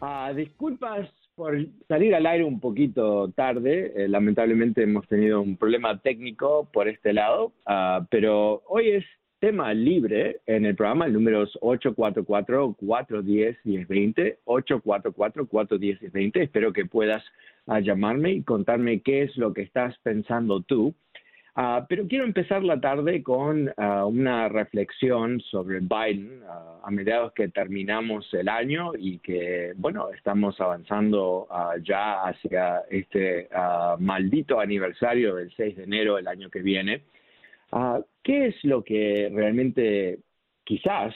Ah, disculpas por salir al aire un poquito tarde. Eh, lamentablemente hemos tenido un problema técnico por este lado, ah, pero hoy es tema libre en el programa. El número es 844-410-1020. 844-410-1020. Espero que puedas ah, llamarme y contarme qué es lo que estás pensando tú Uh, pero quiero empezar la tarde con uh, una reflexión sobre Biden uh, a mediados que terminamos el año y que, bueno, estamos avanzando ya hacia este maldito aniversario del 6 de enero del año que viene. ¿Qué es lo que realmente, quizás,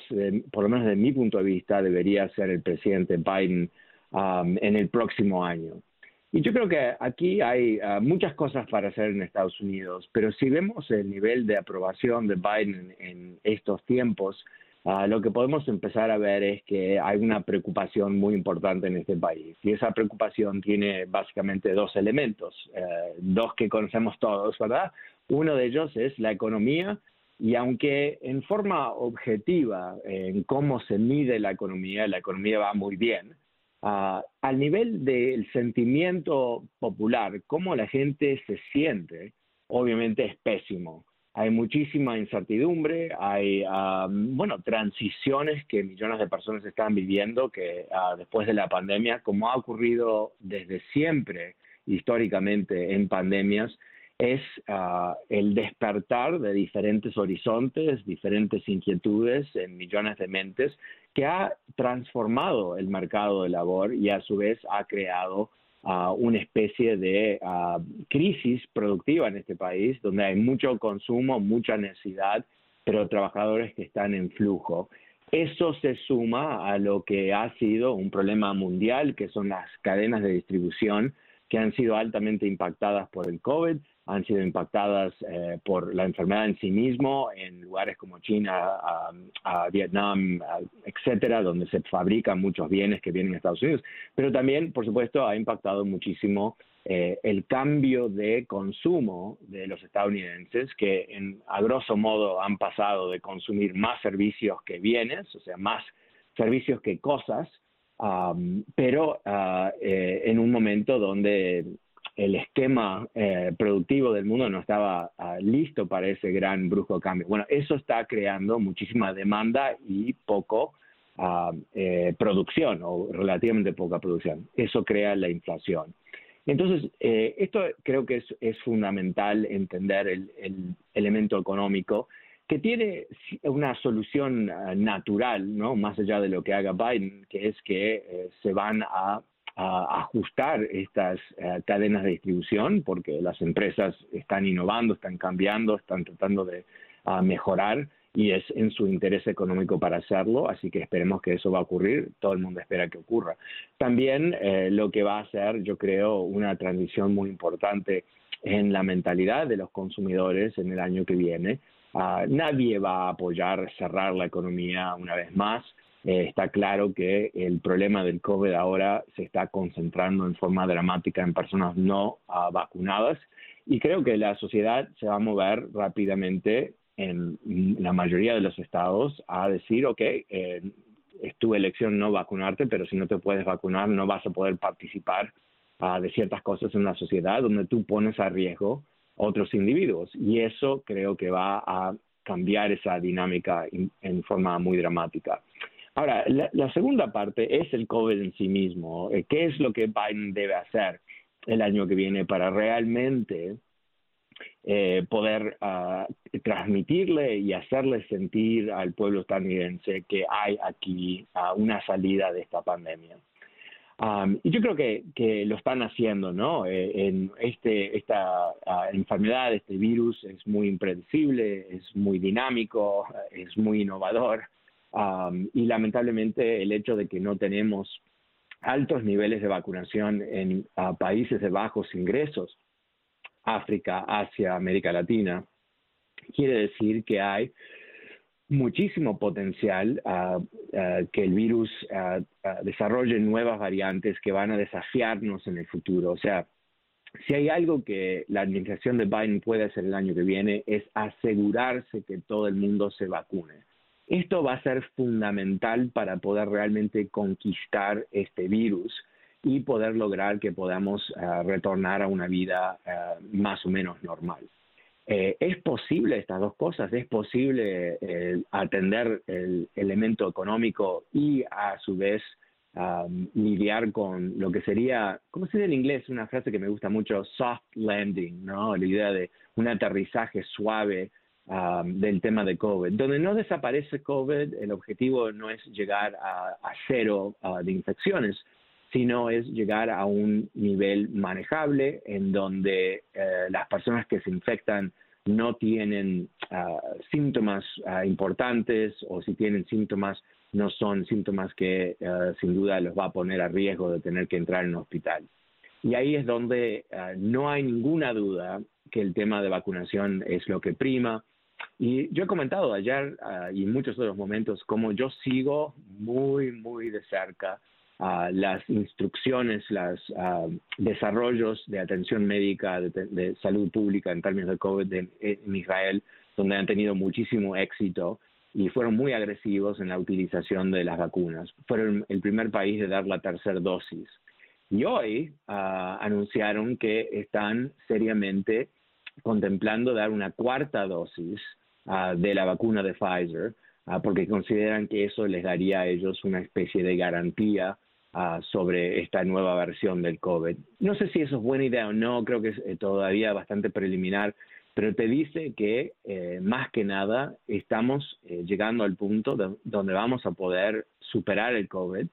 por lo menos desde mi punto de vista, debería ser el presidente Biden en el próximo año? Y yo creo que aquí hay ah, muchas cosas para hacer en Estados Unidos, pero si vemos el nivel de aprobación de Biden en estos tiempos, ah, lo que podemos empezar a ver es que hay una preocupación muy importante en este país. Y esa preocupación tiene básicamente dos elementos, eh, dos que conocemos todos, ¿verdad? Uno de ellos es la economía y aunque en forma objetiva, en cómo se mide la economía, la economía va muy bien, Uh, al nivel del sentimiento popular, cómo la gente se siente, obviamente es pésimo. Hay muchísima incertidumbre, hay, bueno, transiciones que millones de personas están viviendo que uh, después de la pandemia, como ha ocurrido desde siempre históricamente en pandemias, es uh, el despertar de diferentes horizontes, diferentes inquietudes en millones de mentes que ha transformado el mercado de labor y a su vez ha creado uh, una especie de uh, crisis productiva en este país, donde hay mucho consumo, mucha necesidad, pero trabajadores que están en flujo. Eso se suma a lo que ha sido un problema mundial, que son las cadenas de distribución que han sido altamente impactadas por el COVID, han sido impactadas eh, por la enfermedad en sí mismo en lugares como China, Vietnam, etcétera, donde se fabrican muchos bienes que vienen a Estados Unidos. Pero también, por supuesto, ha impactado muchísimo eh, el cambio de consumo de los estadounidenses, que en, a grosso modo han pasado de consumir más servicios que bienes, o sea, más servicios que cosas, pero ah, eh, en un momento donde el esquema eh, productivo del mundo no estaba ah, listo para ese gran brusco cambio. Bueno, eso está creando muchísima demanda y poco ah, eh, producción o relativamente poca producción. Eso crea la inflación. Entonces, eh, esto creo que es, fundamental entender el, elemento económico que tiene una solución ah, natural, ¿no? Más allá de lo que haga Biden, que es que se van a ajustar estas eh, cadenas de distribución porque las empresas están innovando, están cambiando, están tratando de mejorar y es en su interés económico para hacerlo, así que esperemos que eso va a ocurrir, todo el mundo espera que ocurra. También eh, lo que va a ser, yo creo, una transición muy importante en la mentalidad de los consumidores en el año que viene. Ah, nadie va a apoyar cerrar la economía una vez más Eh, está claro que el problema del COVID ahora se está concentrando en forma dramática en personas no uh, vacunadas y creo que la sociedad se va a mover rápidamente en la mayoría de los estados a decir, ok, eh, es tu elección no vacunarte, pero si no te puedes vacunar no vas a poder participar uh, de ciertas cosas en la sociedad donde tú pones a riesgo otros individuos. Y eso creo que va a cambiar esa dinámica en forma muy dramática. Ahora, la, segunda parte es el COVID en sí mismo. Eh, ¿Qué es lo que Biden debe hacer el año que viene para realmente eh, poder uh, transmitirle y hacerle sentir al pueblo estadounidense que hay aquí uh, una salida de esta pandemia? Um, y yo creo que, que, lo están haciendo, ¿no? Eh, en este, esta uh, enfermedad, este virus es muy impredecible, es muy dinámico, es muy innovador y lamentablemente el hecho de que no tenemos altos niveles de vacunación en países de bajos ingresos, África, Asia, América Latina, quiere decir que hay muchísimo potencial que el virus desarrolle nuevas variantes que van a desafiarnos en el futuro. O sea, si hay algo que la administración de Biden puede hacer el año que viene es asegurarse que todo el mundo se vacune. Esto va a ser fundamental para poder realmente conquistar este virus y poder lograr que podamos retornar a una vida más o menos normal. Eh, es posible estas dos cosas, es posible atender el elemento económico y a su vez lidiar con lo que sería, ¿cómo se dice en inglés? Una frase que me gusta mucho, soft landing, ¿no? La idea de un aterrizaje suave Um, del tema de COVID. Donde no desaparece COVID, el objetivo no es llegar a, cero uh, de infecciones, sino es llegar a un nivel manejable en donde eh, las personas que se infectan no tienen uh, síntomas uh, importantes o si tienen síntomas no son síntomas que sin duda los va a poner a riesgo de tener que entrar en un hospital. Y ahí es donde no hay ninguna duda que el tema de vacunación es lo que prima. Y yo he comentado ayer uh, y en muchos otros momentos cómo yo sigo muy, muy de cerca uh, las instrucciones, los uh, desarrollos de atención médica, de, de, salud pública en términos de COVID en, Israel, donde han tenido muchísimo éxito y fueron muy agresivos en la utilización de las vacunas. Fueron el primer país de dar la tercera dosis. Y hoy anunciaron que están seriamente contemplando dar una cuarta dosis de la vacuna de Pfizer, porque consideran que eso les daría a ellos una especie de garantía uh, sobre esta nueva versión del COVID. No sé si eso es buena idea o no, creo que es eh, todavía bastante preliminar, pero te dice que eh, más que nada estamos eh, llegando al punto de, donde vamos a poder superar el COVID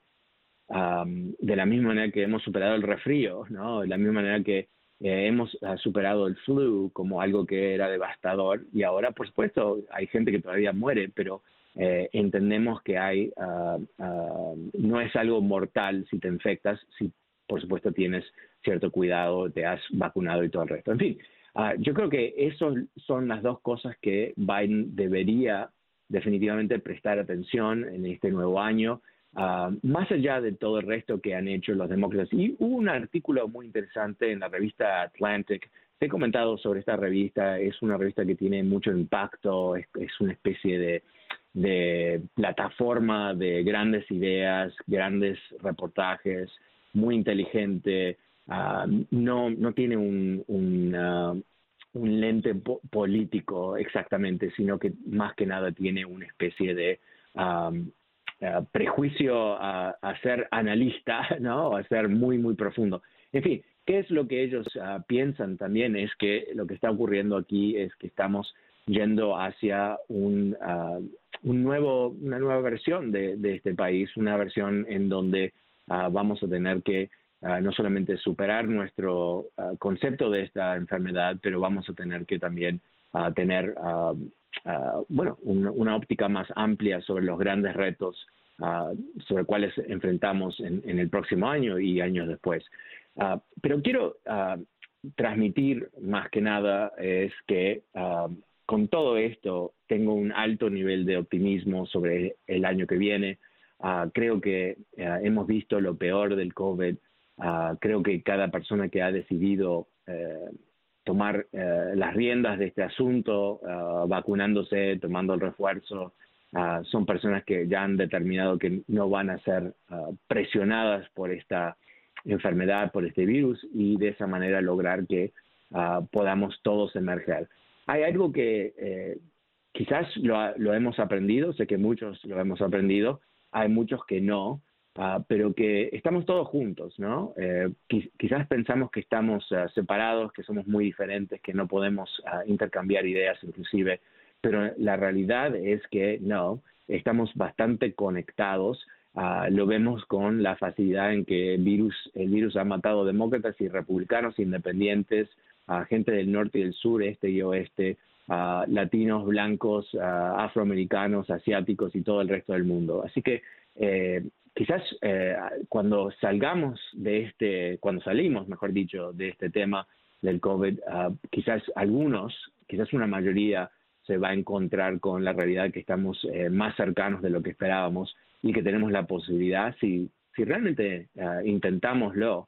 de la misma manera que hemos superado el resfrío, ¿no? De la misma manera que hemos ah, superado el flu como algo que era devastador y ahora, por supuesto, hay gente que todavía muere, pero eh, entendemos que hay, uh, no es algo mortal si te infectas, si por supuesto tienes cierto cuidado, te has vacunado y todo el resto. En fin, uh, yo creo que esas son las dos cosas que Biden debería definitivamente prestar atención en este nuevo año. Más allá de todo el resto que han hecho los demócratas. Y hubo un artículo muy interesante en la revista Atlantic. Te he comentado sobre esta revista. Es una revista que tiene mucho impacto, es, es una especie de, de, plataforma de grandes ideas, grandes reportajes, muy inteligente. Uh, no, no tiene un, un, uh, un lente po político exactamente, sino que más que nada tiene una especie de um, eh, prejuicio a, ser analista, ¿no? A ser muy, muy profundo. En fin, ¿qué es lo que ellos ah, piensan también? Es que lo que está ocurriendo aquí es que estamos yendo hacia un, uh, un nuevo, una nueva versión de, de, este país, una versión en donde uh, vamos a tener que uh, no solamente superar nuestro concepto de esta enfermedad, pero vamos a tener que también tener Ah, bueno, una óptica más amplia sobre los grandes retos sobre cuales enfrentamos en, en, el próximo año y años después. Pero quiero transmitir más que nada es que con todo esto tengo un alto nivel de optimismo sobre el año que viene. Ah, creo que eh, hemos visto lo peor del COVID. Ah, creo que cada persona que ha decidido eh, tomar eh, las riendas de este asunto, vacunándose, tomando el refuerzo, son personas que ya han determinado que no van a ser presionadas por esta enfermedad, por este virus, y de esa manera lograr que podamos todos emerger. Hay algo que quizás lo, lo hemos aprendido, sé que muchos lo hemos aprendido, hay muchos que no, ah, pero que estamos todos juntos, ¿no? Eh, quizás pensamos que estamos ah, separados, que somos muy diferentes, que no podemos ah, intercambiar ideas inclusive, pero la realidad es que no, estamos bastante conectados. lo vemos con la facilidad en que el virus, el virus ha matado demócratas y republicanos independientes, a gente del norte y del sur, este y oeste, latinos, blancos, afroamericanos, asiáticos y todo el resto del mundo. Así que eh, quizás eh, cuando salgamos de este, cuando salimos, mejor dicho, de este tema del COVID, ah, quizás algunos, quizás una mayoría se va a encontrar con la realidad que estamos eh, más cercanos de lo que esperábamos y que tenemos la posibilidad, si, si realmente uh, intentámoslo,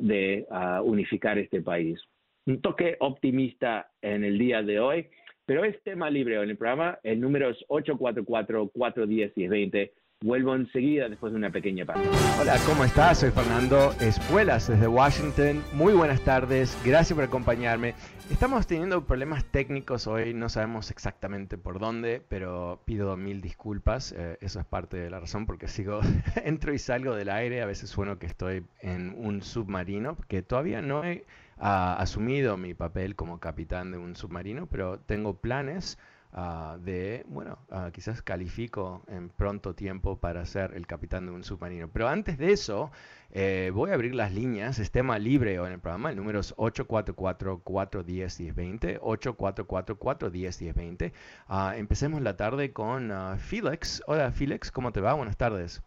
de unificar este país un toque optimista en el día de hoy, pero es tema libre en el programa. El número es 844-410-1020. Vuelvo enseguida después de una pequeña pausa. Hola, ¿cómo estás? Soy Fernando Espuelas desde Washington. Muy buenas tardes, gracias por acompañarme. Estamos teniendo problemas técnicos hoy, no sabemos exactamente por dónde, pero pido mil disculpas. Eh, eso es parte de la razón porque sigo, entro y salgo del aire. A veces sueno que estoy en un submarino, que todavía no he ha asumido mi papel como capitán de un submarino, pero tengo planes ah, de, bueno, ah, quizás califico en pronto tiempo para ser el capitán de un submarino. Pero antes de eso, eh, voy a abrir las líneas, es tema libre en el programa, el número es 844-410-1020, 844-410-1020. Uh, empecemos la tarde con Felix. Hola Felix, ¿cómo te va? Buenas tardes.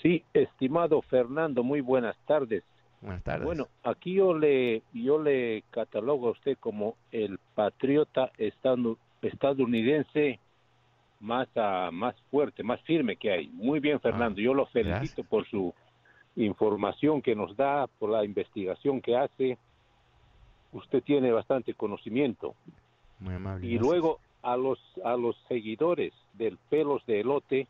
Sí, estimado Fernando, muy buenas tardes. Buenas tardes. Bueno, aquí yo le, yo le catalogo a usted como el patriota estadounidense más, uh, más fuerte, más firme que hay. Muy bien, Fernando. Ah, yo lo felicito por su información que nos da, por la investigación que hace. Usted tiene bastante conocimiento. Muy amable. Y luego a los, a los seguidores del pelos de elote,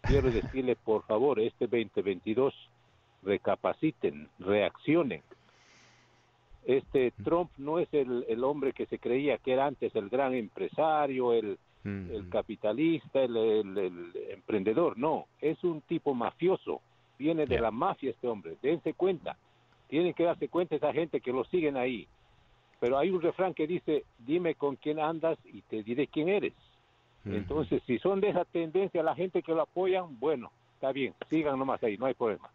quiero decirle, por favor, este 2022 recapaciten, reaccionen. Este Trump no es el, el hombre que se creía que era antes el gran empresario, el, el capitalista, el, el, emprendedor. No, es un tipo mafioso. Viene de la mafia este hombre. Dense cuenta. Tienen que darse cuenta esa gente que lo siguen ahí. Pero hay un refrán que dice, dime con quién andas y te diré quién eres. Entonces, si son de esa tendencia la gente que lo apoyan, bueno, está bien, sigan nomás ahí, no hay problema.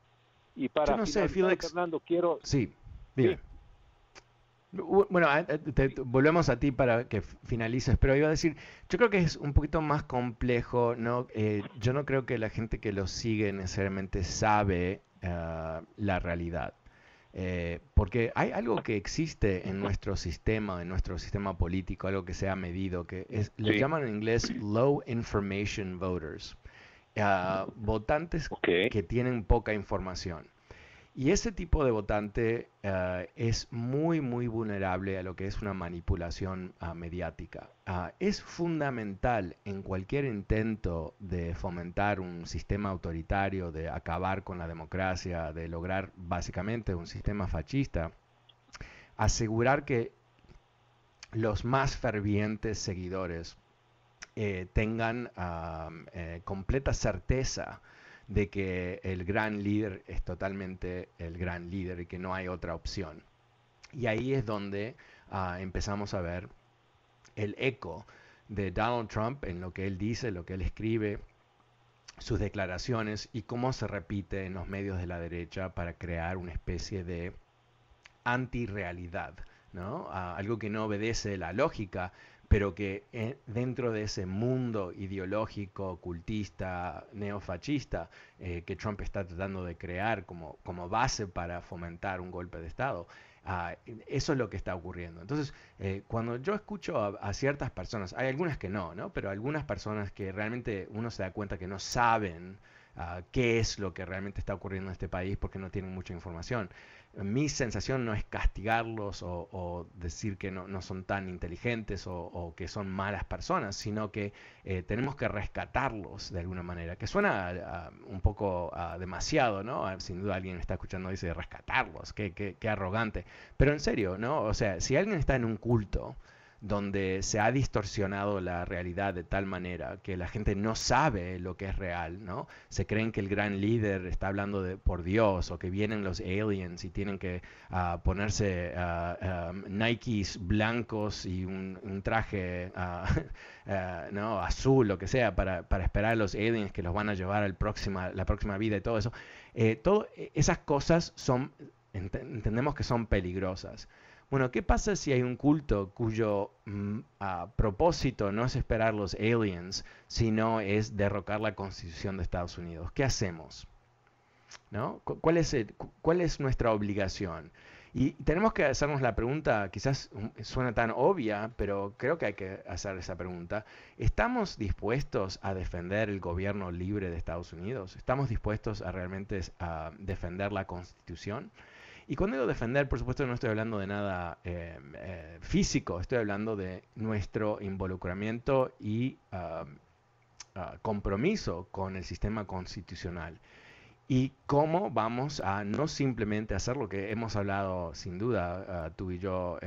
Y para Yo no sé, Felix. Fernando, quiero... Sí, dime. Bueno, volvemos a ti para que finalices, pero iba a decir, yo creo que es un poquito más complejo, ¿no? Eh, yo no creo que la gente que lo sigue necesariamente sabe la realidad. Eh, porque hay algo que existe en nuestro sistema, en nuestro sistema político, algo que se ha medido, que es, le llaman en inglés low information voters votantes que tienen poca información. Y ese tipo de votante eh, es muy, muy vulnerable a lo que es una manipulación ah, mediática. Ah, es fundamental en cualquier intento de fomentar un sistema autoritario, de acabar con la democracia, de lograr básicamente un sistema fascista, asegurar que los más fervientes seguidores eh, tengan eh, completa certeza de que el gran líder es totalmente el gran líder y que no hay otra opción. Y ahí es donde ah, empezamos a ver el eco de Donald Trump en lo que él dice, lo que él escribe, sus declaraciones y cómo se repite en los medios de la derecha para crear una especie de antirrealidad, ¿no? Ah, algo que no obedece la lógica pero que eh, dentro de ese mundo ideológico, ocultista, neofascista eh, que Trump está tratando de crear como, como base para fomentar un golpe de Estado, ah, eso es lo que está ocurriendo. Entonces, eh, cuando yo escucho a, ciertas personas, hay algunas que no, ¿no? Pero algunas personas que realmente uno se da cuenta que no saben ah, qué es lo que realmente está ocurriendo en este país porque no tienen mucha información mi sensación no es castigarlos o, decir que no, son tan inteligentes o, que son malas personas, sino que eh, tenemos que rescatarlos de alguna manera, que suena un poco demasiado, ¿no? Sin duda alguien está escuchando y dice rescatarlos, qué, qué, qué arrogante. Pero en serio, ¿no? O sea, si alguien está en un culto, donde se ha distorsionado la realidad de tal manera que la gente no sabe lo que es real, ¿no? Se creen que el gran líder está hablando de, por Dios o que vienen los aliens y tienen que ah, ponerse uh, Nikes blancos y un, traje ¿no? azul, lo que sea, para, esperar a los aliens que los van a llevar próxima, la próxima vida y todo eso. Eh, todo, esas cosas son, entendemos que son peligrosas. Bueno, ¿qué pasa si hay un culto cuyo mm, propósito no es esperar los aliens, sino es derrocar la constitución de Estados Unidos? ¿Qué hacemos? ¿No? ¿Cuál, es ¿Cuál es nuestra obligación? Y tenemos que hacernos la pregunta, quizás mm, suena tan obvia, pero creo que hay que hacer esa pregunta. ¿Estamos dispuestos a defender el gobierno libre de Estados Unidos? ¿Estamos dispuestos a realmente a defender la constitución? Y cuando digo defender, por supuesto no estoy hablando de nada eh, eh, físico, estoy hablando de nuestro involucramiento y ah, compromiso con el sistema constitucional. Y cómo vamos a no simplemente hacer lo que hemos hablado sin duda ah, tú y yo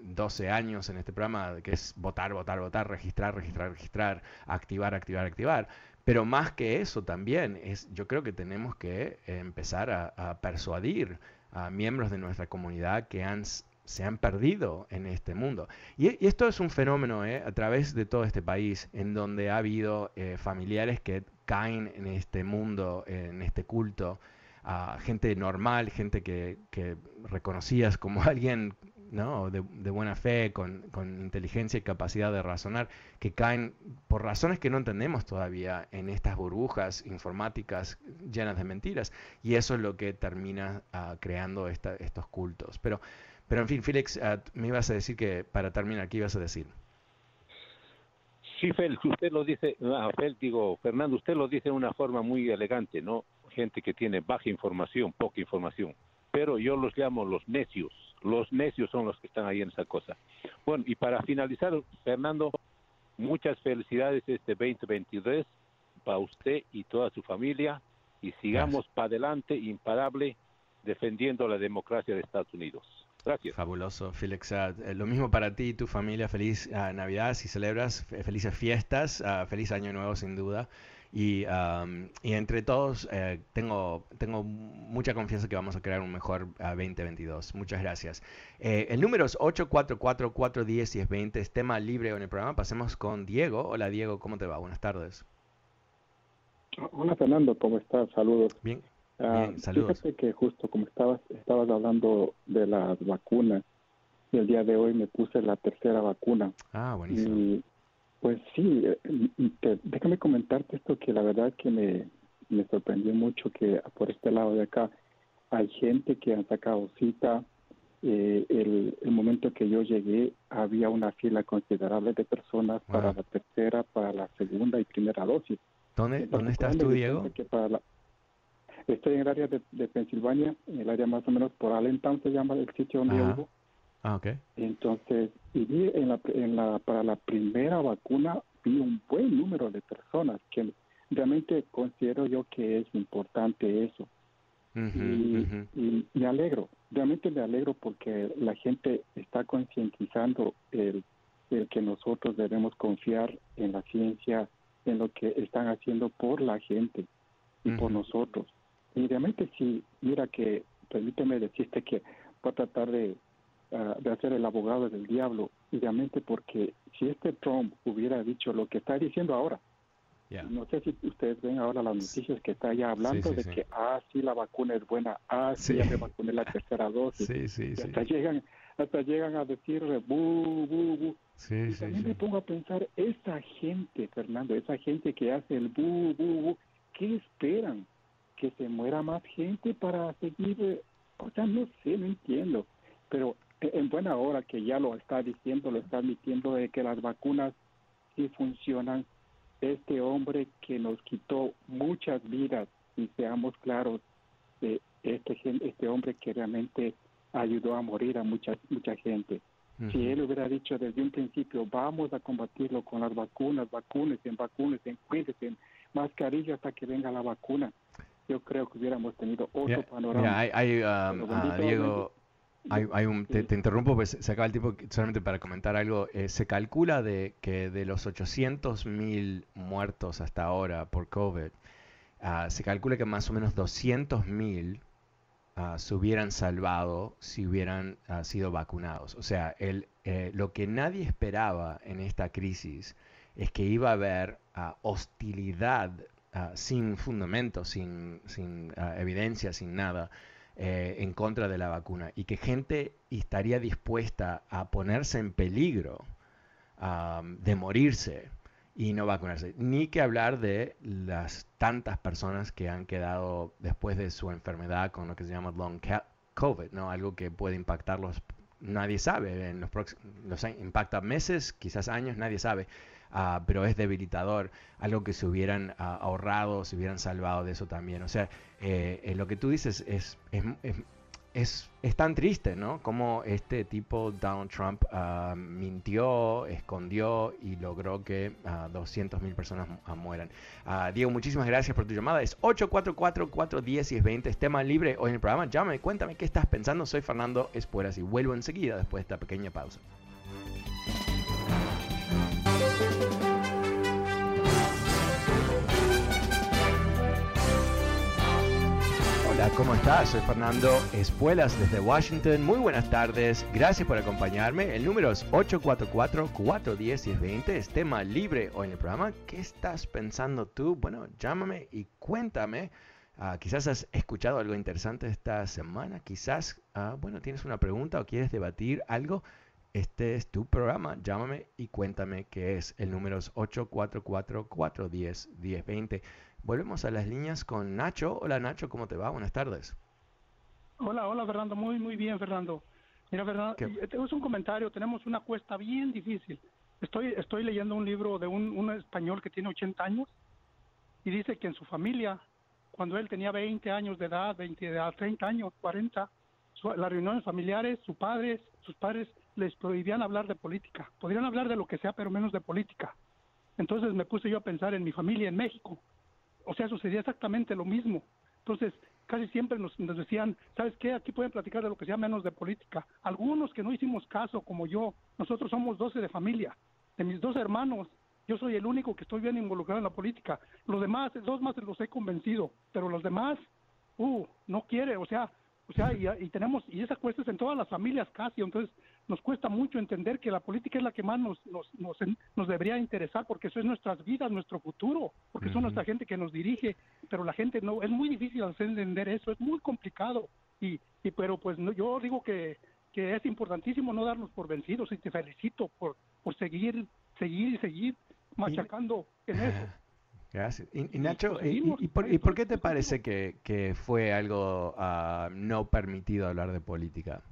12 em, años en este programa, que es votar, votar, votar, registrar, registrar, registrar, activar, activar, activar. Pero más que eso también, es, yo creo que tenemos que empezar a persuadir a miembros de nuestra comunidad que han, se han perdido en este mundo. Y, esto es un fenómeno eh, a través de todo este país, en donde ha habido eh, familiares que caen en este mundo, en este culto, a gente normal, gente que, que reconocías como alguien ¿no? de, buena fe, con, inteligencia y capacidad de razonar, que caen por razones que no entendemos todavía en estas burbujas informáticas llenas de mentiras. Y eso es lo que termina uh, creando estos cultos. Pero, pero en fin, Félix, uh, me ibas a decir que para terminar, ¿qué ibas a decir? Sí, Félix, usted lo dice, ah, Félix, digo, Fernando, usted lo dice de una forma muy elegante, ¿no? Gente que tiene baja información, poca información. Pero yo los llamo los necios los necios son los que están ahí en esa cosa. Bueno, y para finalizar, Fernando, muchas felicidades este 2023 para usted y toda su familia y sigamos para adelante imparable defendiendo la democracia de Estados Unidos. Gracias. Fabuloso, Felix. Eh, lo mismo para ti y tu familia. Feliz ah, Navidad si celebras, felices fiestas, ah, feliz año nuevo sin duda. Y, y entre todos eh, tengo, tengo mucha confianza que vamos a crear un mejor 2022. Muchas gracias. Eh, el número es 844-410-1020, es tema libre en el programa. Pasemos con Diego. Hola Diego, ¿cómo te va? Buenas tardes. Hola Fernando, ¿cómo estás? Saludos. Bien, bien saludos. Fíjate que justo como estabas, estabas hablando de las vacunas, y el día de hoy me puse la tercera vacuna. Ah, buenísimo. Pues sí, eh, déjame comentarte esto que la verdad que me, me sorprendió mucho que por este lado de acá hay gente que han sacado cita. Eh, el, el, momento que yo llegué había una fila considerable de personas para la tercera, para la segunda y primera dosis. ¿Dónde, ¿dónde estás tú, Diego? estoy en el área de, de, Pensilvania, en el área más o menos por Allentown se llama el sitio donde vivo. Ah, ok. Entonces, y en la, en la, para la primera vacuna vi un buen número de personas que realmente considero yo que es importante eso. y, me alegro, realmente me alegro porque la gente está concientizando el, el que nosotros debemos confiar en la ciencia, en lo que están haciendo por la gente y por nosotros. Y realmente sí, mira que, permíteme decirte que voy a tratar de de hacer el abogado del diablo, obviamente porque si este Trump hubiera dicho lo que está diciendo ahora, no sé si ustedes ven ahora las noticias que está ya hablando de que, ah, sí, la vacuna es buena, ah, sí, ya me vacuné la tercera dosis, hasta llegan hasta llegan a decir bu, bu, bu. Sí, y sí, también sí. me pongo a pensar, esa gente, Fernando, esa gente que hace el bu, bu, bu, ¿qué esperan? ¿Que se muera más gente para seguir? O sea, no sé, no entiendo. Pero en buena hora que ya lo está diciendo, lo está admitiendo de que las vacunas sí funcionan. Este hombre que nos quitó muchas vidas, y seamos claros, de este, este hombre que realmente ayudó a morir a mucha, mucha gente. Si Ujú. él hubiera dicho desde un principio, vamos a combatirlo con las vacunas, vacúnense, vacúnense, cuídense, mascarilla hasta que venga la vacuna, yo creo que hubiéramos tenido otro panorama. um, Diego, hay, hay un, te, interrumpo, pues se acaba el tiempo, solamente para comentar algo. eh, se calcula de que de los 800.000 muertos hasta ahora por COVID, ah, se calcula que más o menos 200.000 ah, se hubieran salvado si hubieran ah, sido vacunados. O sea, el, eh, lo que nadie esperaba en esta crisis es que iba a haber hostilidad sin fundamento, sin, sin evidencia, sin nada, eh, en contra de la vacuna y que gente estaría dispuesta a ponerse en peligro am, de morirse y no vacunarse. Ni que hablar de las tantas personas que han quedado después de su enfermedad con lo que se llama long COVID, ¿no? Algo que puede impactarlos, nadie sabe, en los los impacta meses, quizás años, nadie sabe. Ah, pero es debilitador, algo que se hubieran ah, ahorrado, se hubieran salvado de eso también. O sea, eh, eh, lo que tú dices es, es, es, es, tan triste, ¿no? Como este tipo, Donald Trump, ah, mintió, escondió y logró que ah, 200.000 personas mu- mueran. Ah, Diego, muchísimas gracias por tu llamada. Es 844-410-1020, es tema libre hoy en el programa. Llámame, cuéntame qué estás pensando. Soy Fernando Espuelas y vuelvo enseguida después de esta pequeña pausa. Hola, ¿cómo estás? Soy Fernando Espuelas desde Washington. Muy buenas tardes. Gracias por acompañarme. El número es 844-410-1020. Es tema libre hoy en el programa. ¿Qué estás pensando tú? Bueno, llámame y cuéntame. Ah, quizás has escuchado algo interesante esta semana. Quizás, ah, bueno, tienes una pregunta o quieres debatir algo. Este es tu programa. Llámame y cuéntame qué es. El número es 844-410-1020. Volvemos a las líneas con Nacho. Hola Nacho, ¿cómo te va? Buenas tardes. Hola, hola Fernando, muy muy bien Fernando. Mira Fernando, eh, tenemos un comentario, tenemos una cuesta bien difícil. Estoy estoy leyendo un libro de un, un español que tiene 80 años y dice que en su familia, cuando él tenía 20 años de edad, 20 de edad, 30 años, 40, su- las reuniones familiares, sus padres, sus padres les prohibían hablar de política. Podrían hablar de lo que sea, pero menos de política. Entonces me puse yo a pensar en mi familia en México. O sea, sucedía exactamente lo mismo. Entonces, casi siempre nos, nos decían, ¿sabes qué? Aquí pueden platicar de lo que sea menos de política. Algunos que no hicimos caso, como yo, nosotros somos 12 de familia. De mis dos hermanos, yo soy el único que estoy bien involucrado en la política. Los demás, dos más los he convencido, pero los demás, uh, no quiere, o sea, o sea, y, y tenemos, y esa cuesta es en todas las familias casi, entonces nos cuesta mucho entender que la política es la que más nos, nos, nos, nos debería interesar, porque eso es nuestras vidas, nuestro futuro, porque son Ujú. nuestra gente que nos dirige, pero la gente no, es muy difícil hacer entender eso, es muy complicado, y, y pero pues no, yo digo que, que es importantísimo no darnos por vencidos, y te felicito por, por seguir, seguir y seguir machacando en eso. Gracias. Y, y Nacho, pues ¿y, y- por, y por qué te parece que, que fue algo ah, no permitido hablar de política?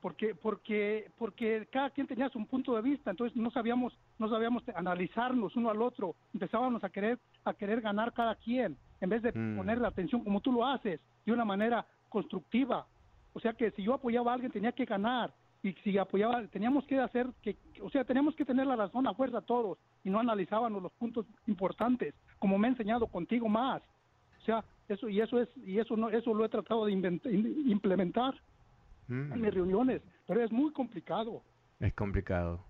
Porque porque porque cada quien tenía su punto de vista entonces no sabíamos no sabíamos analizarnos uno al otro empezábamos a querer a querer ganar cada quien en vez de Mm. poner la atención como tú lo haces de una manera constructiva. O sea que si yo apoyaba a alguien tenía que ganar y si apoyaba teníamos que hacer que o sea teníamos que tener la razón a fuerza todos y no analizábamos los puntos importantes como me he enseñado contigo más. O sea eso y eso es y eso no eso lo he tratado de implementar Mm, en mis reuniones, pero es muy complicado. Es complicado.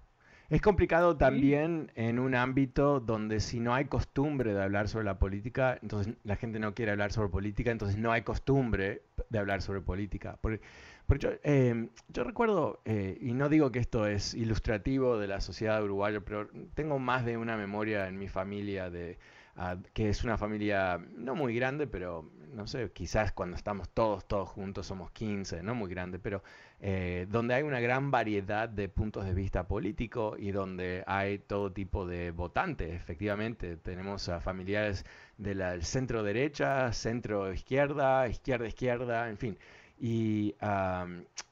Es complicado también en un ámbito donde si no hay costumbre de hablar sobre la política, entonces la gente no quiere hablar sobre política, entonces no hay costumbre de hablar sobre política. Porque, porque yo, eh, yo recuerdo, eh, y no digo que esto es ilustrativo de la sociedad uruguaya, pero tengo más de una memoria en mi familia de que es una familia no muy grande, pero no sé, quizás cuando estamos todos, todos juntos somos 15, no muy grande, pero eh, donde hay una gran variedad de puntos de vista político y donde hay todo tipo de votantes, efectivamente. Tenemos a familiares del centro derecha, centro izquierda, izquierda izquierda, en fin. Y,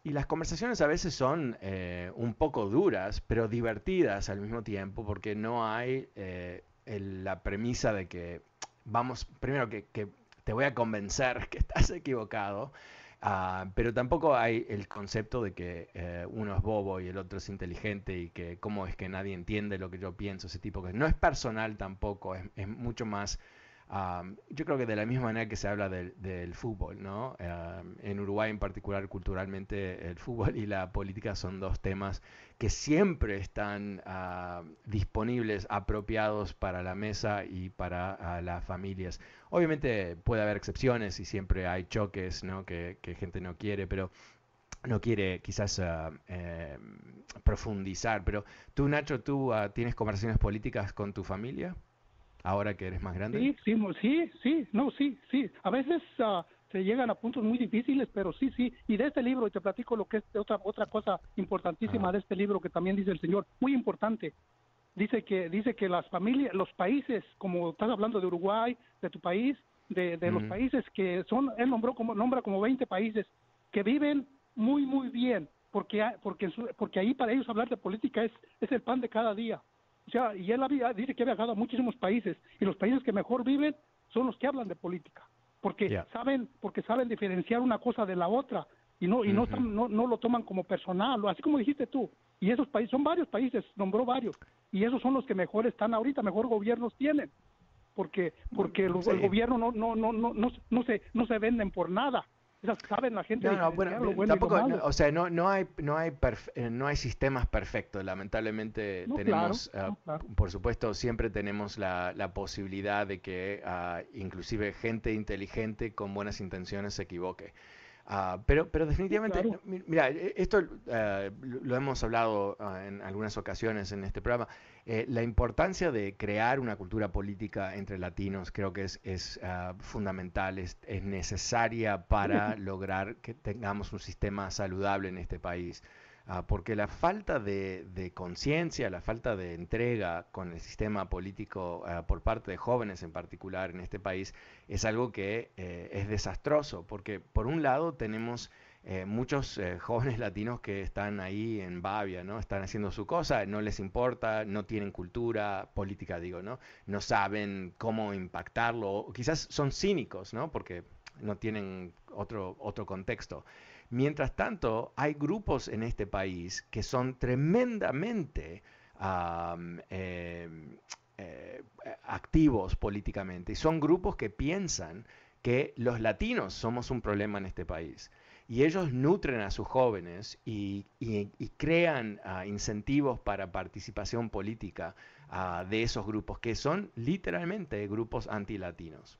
y, las conversaciones a veces son eh, un poco duras, pero divertidas al mismo tiempo, porque no hay eh, la premisa de que vamos, primero que, que, te voy a convencer que estás equivocado, uh, pero tampoco hay el concepto de que eh, uno es bobo y el otro es inteligente y que cómo es que nadie entiende lo que yo pienso, ese tipo de No es personal tampoco, es, es mucho más yo creo que de la misma manera que se habla del, fútbol, ¿no? en Uruguay en particular, culturalmente, el fútbol y la política son dos temas que siempre están disponibles, apropiados para la mesa y para las familias. Obviamente puede haber excepciones y siempre hay choques, ¿no? Que, gente no quiere, pero no quiere quizás em, profundizar. Pero tú, Nacho, ¿tú ah, tienes conversaciones políticas con tu familia? Ahora que eres más grande? Sí, sí, sí, sí, no, sí, sí. A veces uh, se llegan a puntos muy difíciles, pero sí, sí. Y de este libro, y te platico lo que es otra, otra cosa importantísima de este libro que también dice el Señor, muy importante. Dice que, dice que las familias, los países, como estás hablando de Uruguay, de tu país, de, de los países que son, él nombró como, nombra como 20 países que viven muy, muy bien, porque, porque, porque ahí para ellos hablar de política es, es el pan de cada día. O sea, y él había, dice que ha viajado a muchísimos países y los países que mejor viven son los que hablan de política, porque saben, porque saben diferenciar una cosa de la otra y no y no, no, lo toman como personal, así como dijiste tú. Y esos países son varios países, nombró varios y esos son los que mejor están ahorita, mejor gobiernos tienen, porque porque el, gobierno no no no no no, no se no se venden por nada saben la gente. No, bueno, tampoco, o sea, no, no hay, no hay, eh, no hay sistemas perfectos. Lamentablemente tenemos, ah, por supuesto, siempre tenemos la, la posibilidad de que uh, inclusive gente inteligente con buenas intenciones se equivoque. Uh, pero, pero definitivamente, mira, e, esto uh, lo hemos hablado en algunas ocasiones en este programa. Eh, la importancia de crear una cultura política entre latinos creo que es, es ah, fundamental, es, es, necesaria para lograr que tengamos un sistema saludable en este país. Ah, porque la falta de, conciencia, la falta de entrega con el sistema político ah, por parte de jóvenes en particular en este país es algo que eh, es desastroso, porque por un lado tenemos eh, muchos eh, jóvenes latinos que están ahí en Bavia, ¿no? Están haciendo su cosa, no les importa, no tienen cultura política, digo, ¿no? No saben cómo impactarlo, quizás son cínicos, ¿no? Porque no tienen otro, otro contexto. Mientras tanto, hay grupos en este país que son tremendamente em, eh, activos políticamente y son grupos que piensan que los latinos somos un problema en este país y ellos nutren a sus jóvenes y, crean ah, incentivos para participación política ah, de esos grupos, que son literalmente grupos antilatinos.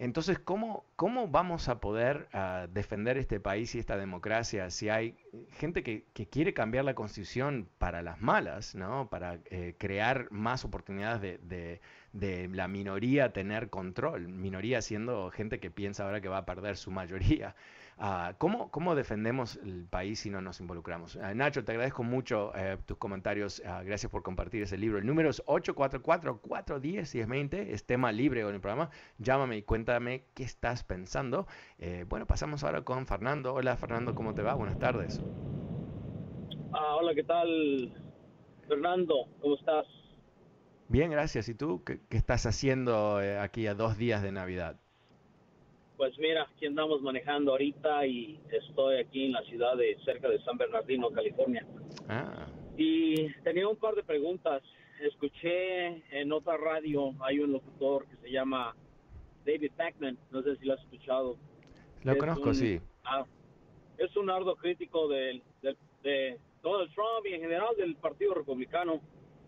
Entonces, ¿cómo, ¿cómo vamos a poder ah, defender este país y esta democracia si hay gente que, quiere cambiar la constitución para las malas, ¿no? para eh, crear más oportunidades de, de, la minoría tener control? Minoría siendo gente que piensa ahora que va a perder su mayoría. Ah, ¿cómo, ¿cómo, defendemos el país si no nos involucramos? Ah, Nacho, te agradezco mucho eh, tus comentarios. Ah, gracias por compartir ese libro. El número es 844-410-1020. Es tema libre en el programa. Llámame y cuéntame qué estás pensando. Eh, bueno, pasamos ahora con Fernando. Hola, Fernando, ¿cómo te va? Buenas tardes. hola, ¿qué tal? Fernando, ¿cómo estás? Bien, gracias. ¿Y tú qué, estás haciendo eh, aquí a dos días de Navidad? Pues mira, aquí andamos manejando ahorita y estoy aquí en la ciudad de cerca de San Bernardino, California. Ah. Y tenía un par de preguntas. Escuché en otra radio, hay un locutor que se llama David Backman, no sé si lo has escuchado. Lo conozco, sí. Ah, es un ardo crítico de, de, Donald Trump y en general del Partido Republicano.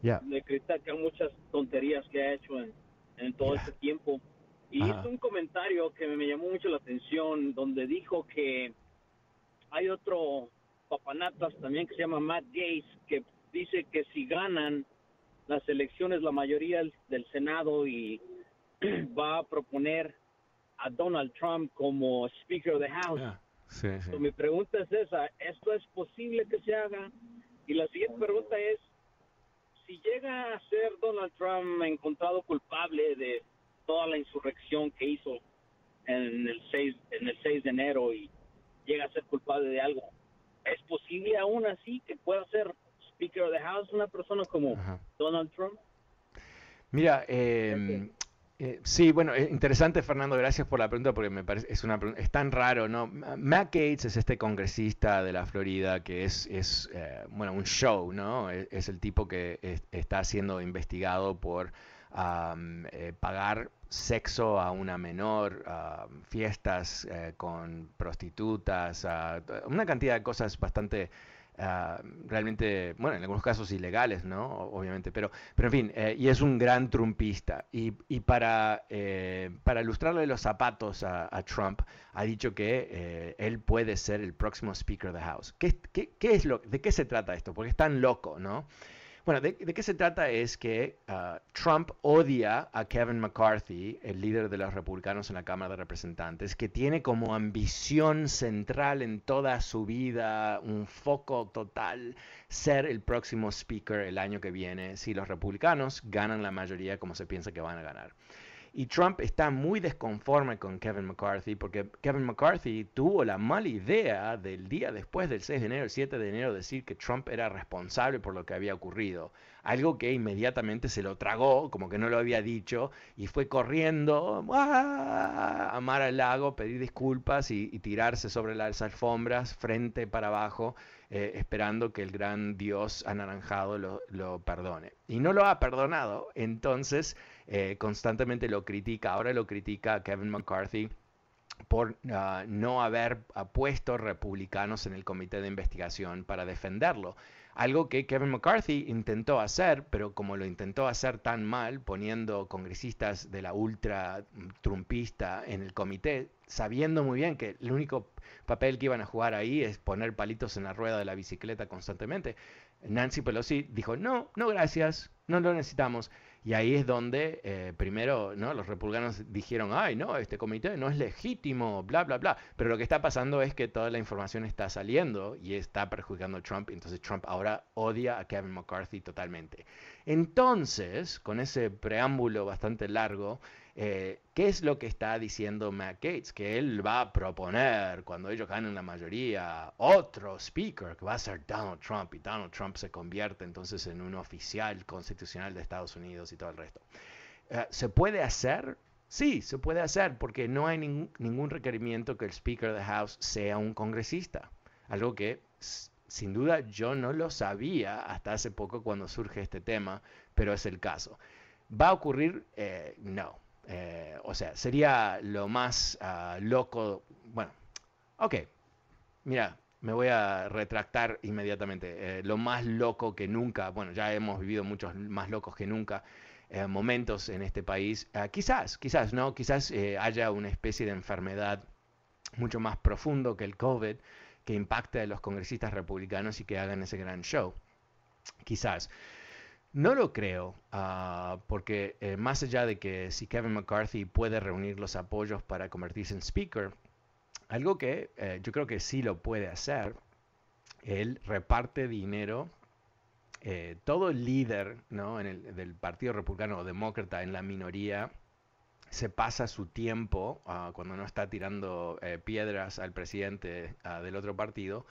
Ya. Le critican muchas tonterías que ha hecho en, en todo este tiempo. Y hizo un comentario que me llamó mucho la atención, donde dijo que hay otro papanatas también que se llama Matt Gates, que dice que si ganan las elecciones la mayoría del Senado y va a proponer a Donald Trump como Speaker of the House. Ah, mi pregunta es esa, ¿esto es posible que se haga? Y la siguiente pregunta es, si llega a ser Donald Trump encontrado culpable de toda la insurrección que hizo en el 6, en el 6 de enero y llega a ser culpable de algo, ¿es posible aún así que pueda ser Speaker of the House una persona como Donald Trump? Mira, eh, eh, sí, bueno, es interesante, Fernando, gracias por la pregunta, porque me parece, es, una, es tan raro, ¿no? Matt Gates es este congresista de la Florida que es, es eh, bueno, un show, ¿no? Es, el tipo que está siendo investigado por eh, pagar sexo a una menor, fiestas con prostitutas, una cantidad de cosas bastante Ah, realmente, bueno, en algunos casos ilegales, ¿no? Obviamente, pero, pero en fin, eh, y es un gran trumpista. Y, y para, eh, para ilustrarle los zapatos a, Trump, ha dicho que eh, él puede ser el próximo Speaker of the House. ¿Qué, qué, qué es lo, ¿De qué se trata esto? Porque es tan loco, ¿no? Bueno, de, qué se trata es que ah, Trump odia a Kevin McCarthy, el líder de los republicanos en la Cámara de Representantes, que tiene como ambición central en toda su vida, un foco total, ser el próximo speaker el año que viene si los republicanos ganan la mayoría como se piensa que van a ganar. Y Trump está muy desconforme con Kevin McCarthy porque Kevin McCarthy tuvo la mala idea del día después del 6 de enero, el 7 de enero, decir que Trump era responsable por lo que había ocurrido. Algo que inmediatamente se lo tragó, como que no lo había dicho, y fue corriendo a mar al lago, pedir disculpas y, tirarse sobre las alfombras, frente para abajo, eh, esperando que el gran Dios anaranjado lo, lo perdone. Y no lo ha perdonado. Entonces eh, constantemente lo critica, ahora lo critica Kevin McCarthy por ah, no haber puesto republicanos en el comité de investigación para defenderlo. Algo que Kevin McCarthy intentó hacer, pero como lo intentó hacer tan mal, poniendo congresistas de la ultra trumpista en el comité, sabiendo muy bien que el único papel que iban a jugar ahí es poner palitos en la rueda de la bicicleta constantemente, Nancy Pelosi dijo, no, no gracias, no lo necesitamos. Y ahí es donde eh, primero ¿no? los republicanos dijeron, ay, no, este comité no es legítimo, bla, bla, bla. Pero lo que está pasando es que toda la información está saliendo y está perjudicando a Trump. Entonces Trump ahora odia a Kevin McCarthy totalmente. Entonces, con ese preámbulo bastante largo, eh, ¿Qué es lo que está diciendo Matt Gates? Que él va a proponer, cuando ellos ganen la mayoría, otro speaker que va a ser Donald Trump y Donald Trump se convierte entonces en un oficial constitucional de Estados Unidos y todo el resto. Eh, ¿Se puede hacer? Sí, se puede hacer porque no hay ningún requerimiento que el Speaker de the House sea un congresista. Algo que sin duda yo no lo sabía hasta hace poco cuando surge este tema, pero es el caso. ¿Va a ocurrir? Eh, no eh, o sea, sería lo más ah, loco. Bueno, ok. Mira, me voy a retractar inmediatamente. Eh, lo más loco que nunca, bueno, ya hemos vivido muchos más locos que nunca eh, momentos en este país. Ah, quizás, quizás, ¿no? Quizás haya una especie de enfermedad mucho más profundo que el COVID que impacte a los congresistas republicanos y que hagan ese gran show. Quizás. No lo creo, ah, porque eh, más allá de que si Kevin McCarthy puede reunir los apoyos para convertirse en speaker, algo que eh, yo creo que sí lo puede hacer, él reparte dinero. Eh, todo líder ¿no? del Partido Republicano o Demócrata en la minoría se pasa su tiempo, ah, cuando no está tirando piedras al presidente ah, del otro partido,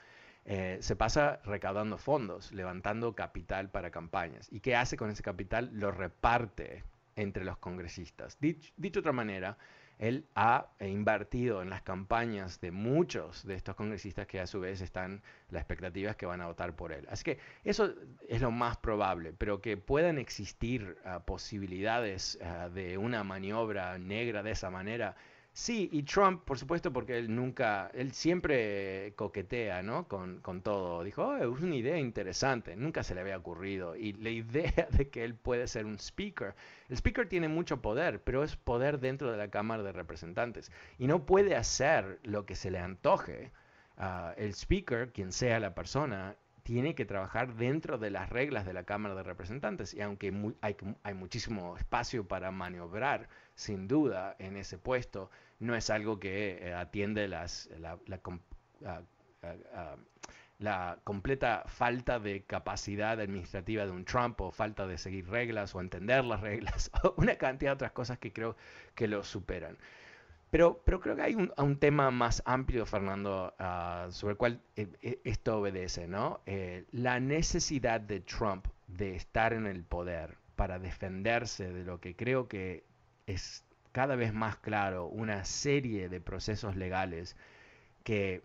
eh, se pasa recaudando fondos, levantando capital para campañas. ¿Y qué hace con ese capital? Lo reparte entre los congresistas. Dicho, de otra manera, él ha invertido en las campañas de muchos de estos congresistas que a su vez están, la expectativa es que van a votar por él. Así que eso es lo más probable, pero que puedan existir ah, posibilidades ah, de una maniobra negra de esa manera, Sí, y Trump, por supuesto, porque él nunca, él siempre coquetea, ¿no? Con, todo. Dijo, oh, es una idea interesante, nunca se le había ocurrido. Y la idea de que él puede ser un speaker, el speaker tiene mucho poder, pero es poder dentro de la Cámara de Representantes. Y no puede hacer lo que se le antoje. Uh, el speaker, quien sea la persona, tiene que trabajar dentro de las reglas de la Cámara de Representantes. Y aunque hay, muchísimo espacio para maniobrar, sin duda, en ese puesto. No es algo que eh, atiende las, la, la, completa falta de capacidad administrativa de un Trump o falta de seguir reglas o entender las reglas o una cantidad de otras cosas que creo que lo superan. Pero, pero creo que hay un, tema más amplio, Fernando, ah, sobre el cual eh, eh, esto obedece, ¿no? la necesidad de Trump de estar en el poder para defenderse de lo que creo que es cada vez más claro una serie de procesos legales que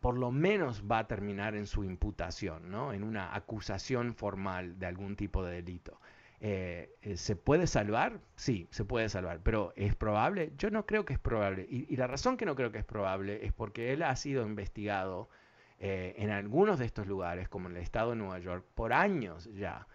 por lo menos va a terminar en su imputación, ¿no? en una acusación formal de algún tipo de delito. Eh, eh, ¿Se puede salvar? Sí, se puede salvar, pero ¿es probable? Yo no creo que es probable. Y, la razón que no creo que es probable es porque él ha sido investigado eh, en algunos de estos lugares, como en el estado de Nueva York, por años ya.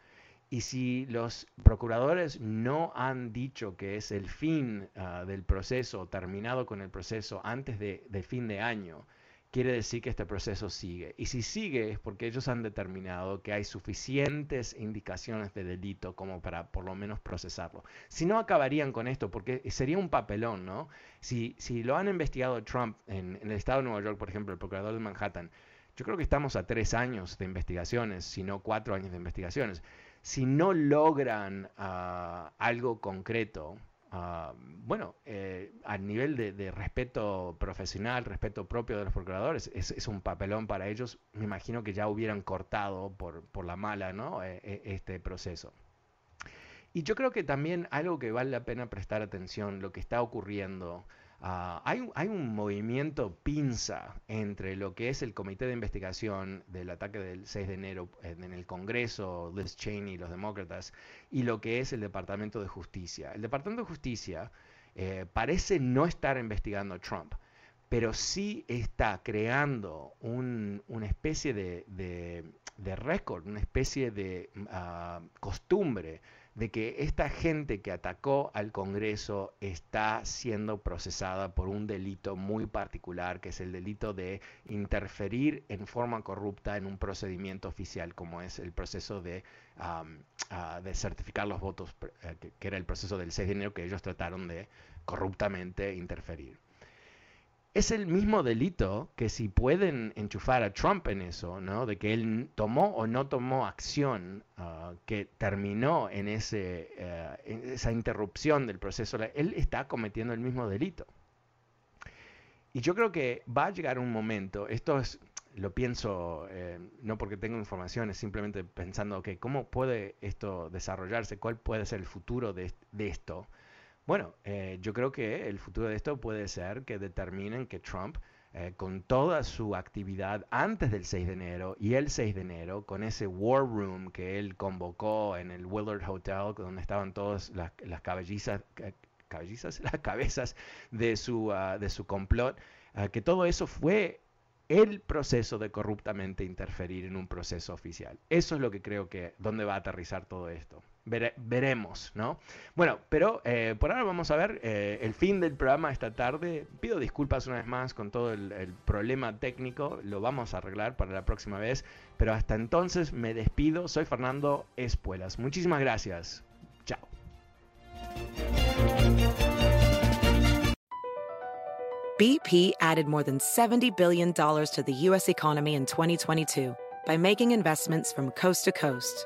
Y si los procuradores no han dicho que es el fin ah, del proceso, terminado con el proceso antes de, fin de año, quiere decir que este proceso sigue. Y si sigue es porque ellos han determinado que hay suficientes indicaciones de delito como para por lo menos procesarlo. Si no, acabarían con esto, porque sería un papelón, ¿no? Si, si lo han investigado Trump en, el estado de Nueva York, por ejemplo, el procurador de Manhattan, yo creo que estamos a tres años de investigaciones, si no cuatro años de investigaciones si no logran ah, algo concreto, ah, bueno, eh, a nivel de, respeto profesional, respeto propio de los procuradores, es, un papelón para ellos. Me imagino que ya hubieran cortado por, por la mala ¿no? E, e, este proceso. Y yo creo que también algo que vale la pena prestar atención, lo que está ocurriendo Ah, hay, un movimiento pinza entre lo que es el comité de investigación del ataque del 6 de enero en, el Congreso, Liz Cheney y los demócratas, y lo que es el Departamento de Justicia. El Departamento de Justicia eh, parece no estar investigando a Trump, pero sí está creando una especie de, récord, una especie de ah, costumbre de que esta gente que atacó al Congreso está siendo procesada por un delito muy particular, que es el delito de interferir en forma corrupta en un procedimiento oficial, como es el proceso de, ah, de certificar los votos, eh, que era el proceso del 6 de enero que ellos trataron de corruptamente interferir es el mismo delito que si pueden enchufar a Trump en eso, ¿no? De que él tomó o no tomó acción ah, que terminó en, ese, eh, en esa interrupción del proceso, él está cometiendo el mismo delito. Y yo creo que va a llegar un momento, esto es, lo pienso eh, no porque tengo información, es simplemente pensando, que ¿cómo puede esto desarrollarse? ¿Cuál puede ser el futuro de, de esto? Bueno, eh, yo creo que el futuro de esto puede ser que determinen que Trump, eh, con toda su actividad antes del 6 de enero y el 6 de enero, con ese war room que él convocó en el Willard Hotel, donde estaban todas las, cabellizas, cabellizas, las cabezas de su, ah, de su complot, ah, que todo eso fue el proceso de corruptamente interferir en un proceso oficial. Eso es lo que creo que, dónde va a aterrizar todo esto veremos, ¿no? Bueno, pero eh, por ahora vamos a ver eh, el fin del programa esta tarde. Pido disculpas una vez más con todo el, el, problema técnico, lo vamos a arreglar para la próxima vez, pero hasta entonces me despido. Soy Fernando Espuelas. Muchísimas gracias. Chao. BP added more than $70 billion to the U.S. economy in 2022 by making investments from coast to coast.